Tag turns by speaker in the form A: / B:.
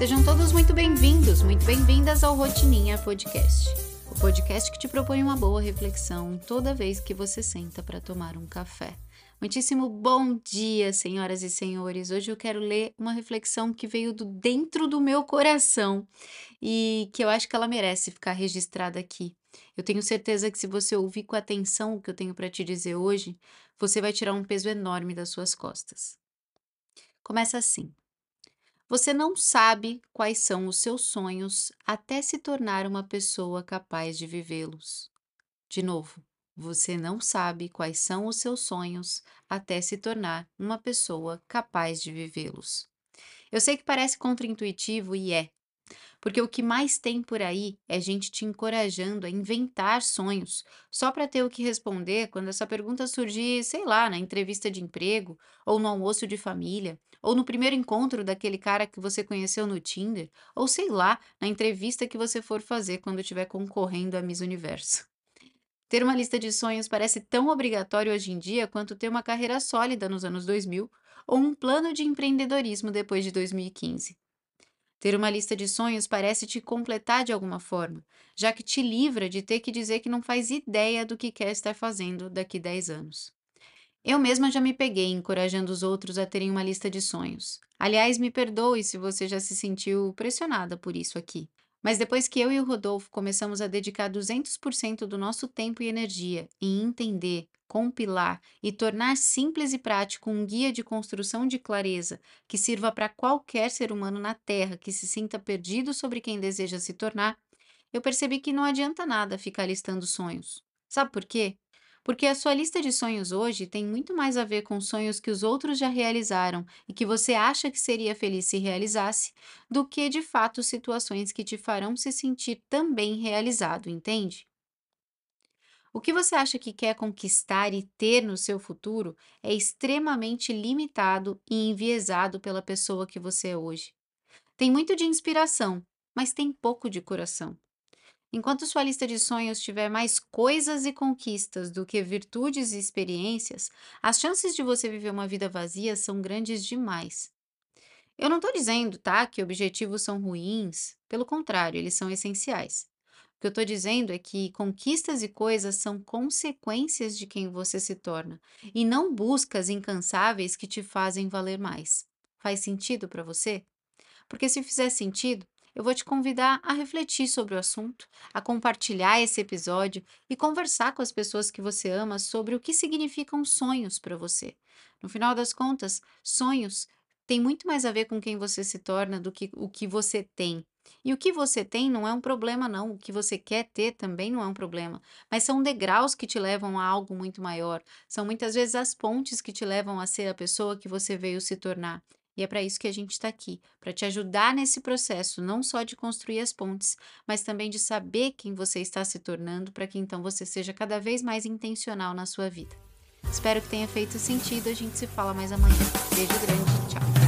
A: Sejam todos muito bem-vindos, muito bem-vindas ao Rotininha Podcast. O podcast que te propõe uma boa reflexão toda vez que você senta para tomar um café. Muitíssimo bom dia, senhoras e senhores. Hoje eu quero ler uma reflexão que veio do dentro do meu coração e que eu acho que ela merece ficar registrada aqui. Eu tenho certeza que se você ouvir com atenção o que eu tenho para te dizer hoje, você vai tirar um peso enorme das suas costas. Começa assim. Você não sabe quais são os seus sonhos até se tornar uma pessoa capaz de vivê-los. De novo, você não sabe quais são os seus sonhos até se tornar uma pessoa capaz de vivê-los. Eu sei que parece contraintuitivo e é, porque o que mais tem por aí é gente te encorajando a inventar sonhos, só para ter o que responder quando essa pergunta surgir, sei lá, na entrevista de emprego, ou no almoço de família, ou no primeiro encontro daquele cara que você conheceu no Tinder, ou sei lá, na entrevista que você for fazer quando estiver concorrendo a Miss Universo. Ter uma lista de sonhos parece tão obrigatório hoje em dia quanto ter uma carreira sólida nos anos 2000 ou um plano de empreendedorismo depois de 2015. Ter uma lista de sonhos parece te completar de alguma forma, já que te livra de ter que dizer que não faz ideia do que quer estar fazendo daqui 10 anos. Eu mesma já me peguei encorajando os outros a terem uma lista de sonhos. Aliás, me perdoe se você já se sentiu pressionada por isso aqui. Mas depois que eu e o Rodolfo começamos a dedicar 200% do nosso tempo e energia em entender, compilar e tornar simples e prático um guia de construção de clareza que sirva para qualquer ser humano na Terra que se sinta perdido sobre quem deseja se tornar, eu percebi que não adianta nada ficar listando sonhos. Sabe por quê? Porque a sua lista de sonhos hoje tem muito mais a ver com sonhos que os outros já realizaram e que você acha que seria feliz se realizasse, do que de fato situações que te farão se sentir também realizado, entende? O que você acha que quer conquistar e ter no seu futuro é extremamente limitado e enviesado pela pessoa que você é hoje. Tem muito de inspiração, mas tem pouco de coração. Enquanto sua lista de sonhos tiver mais coisas e conquistas do que virtudes e experiências, as chances de você viver uma vida vazia são grandes demais. Eu não estou dizendo, tá, que objetivos são ruins, pelo contrário, eles são essenciais. O que eu estou dizendo é que conquistas e coisas são consequências de quem você se torna, e não buscas incansáveis que te fazem valer mais. Faz sentido para você? Porque se fizer sentido, eu vou te convidar a refletir sobre o assunto, a compartilhar esse episódio e conversar com as pessoas que você ama sobre o que significam sonhos para você. No final das contas, sonhos têm muito mais a ver com quem você se torna do que o que você tem. E o que você tem não é um problema, não. O que você quer ter também não é um problema. Mas são degraus que te levam a algo muito maior. São muitas vezes as pontes que te levam a ser a pessoa que você veio se tornar. E é para isso que a gente está aqui, para te ajudar nesse processo, não só de construir as pontes, mas também de saber quem você está se tornando, para que então você seja cada vez mais intencional na sua vida. Espero que tenha feito sentido. A gente se fala mais amanhã. Beijo grande. Tchau.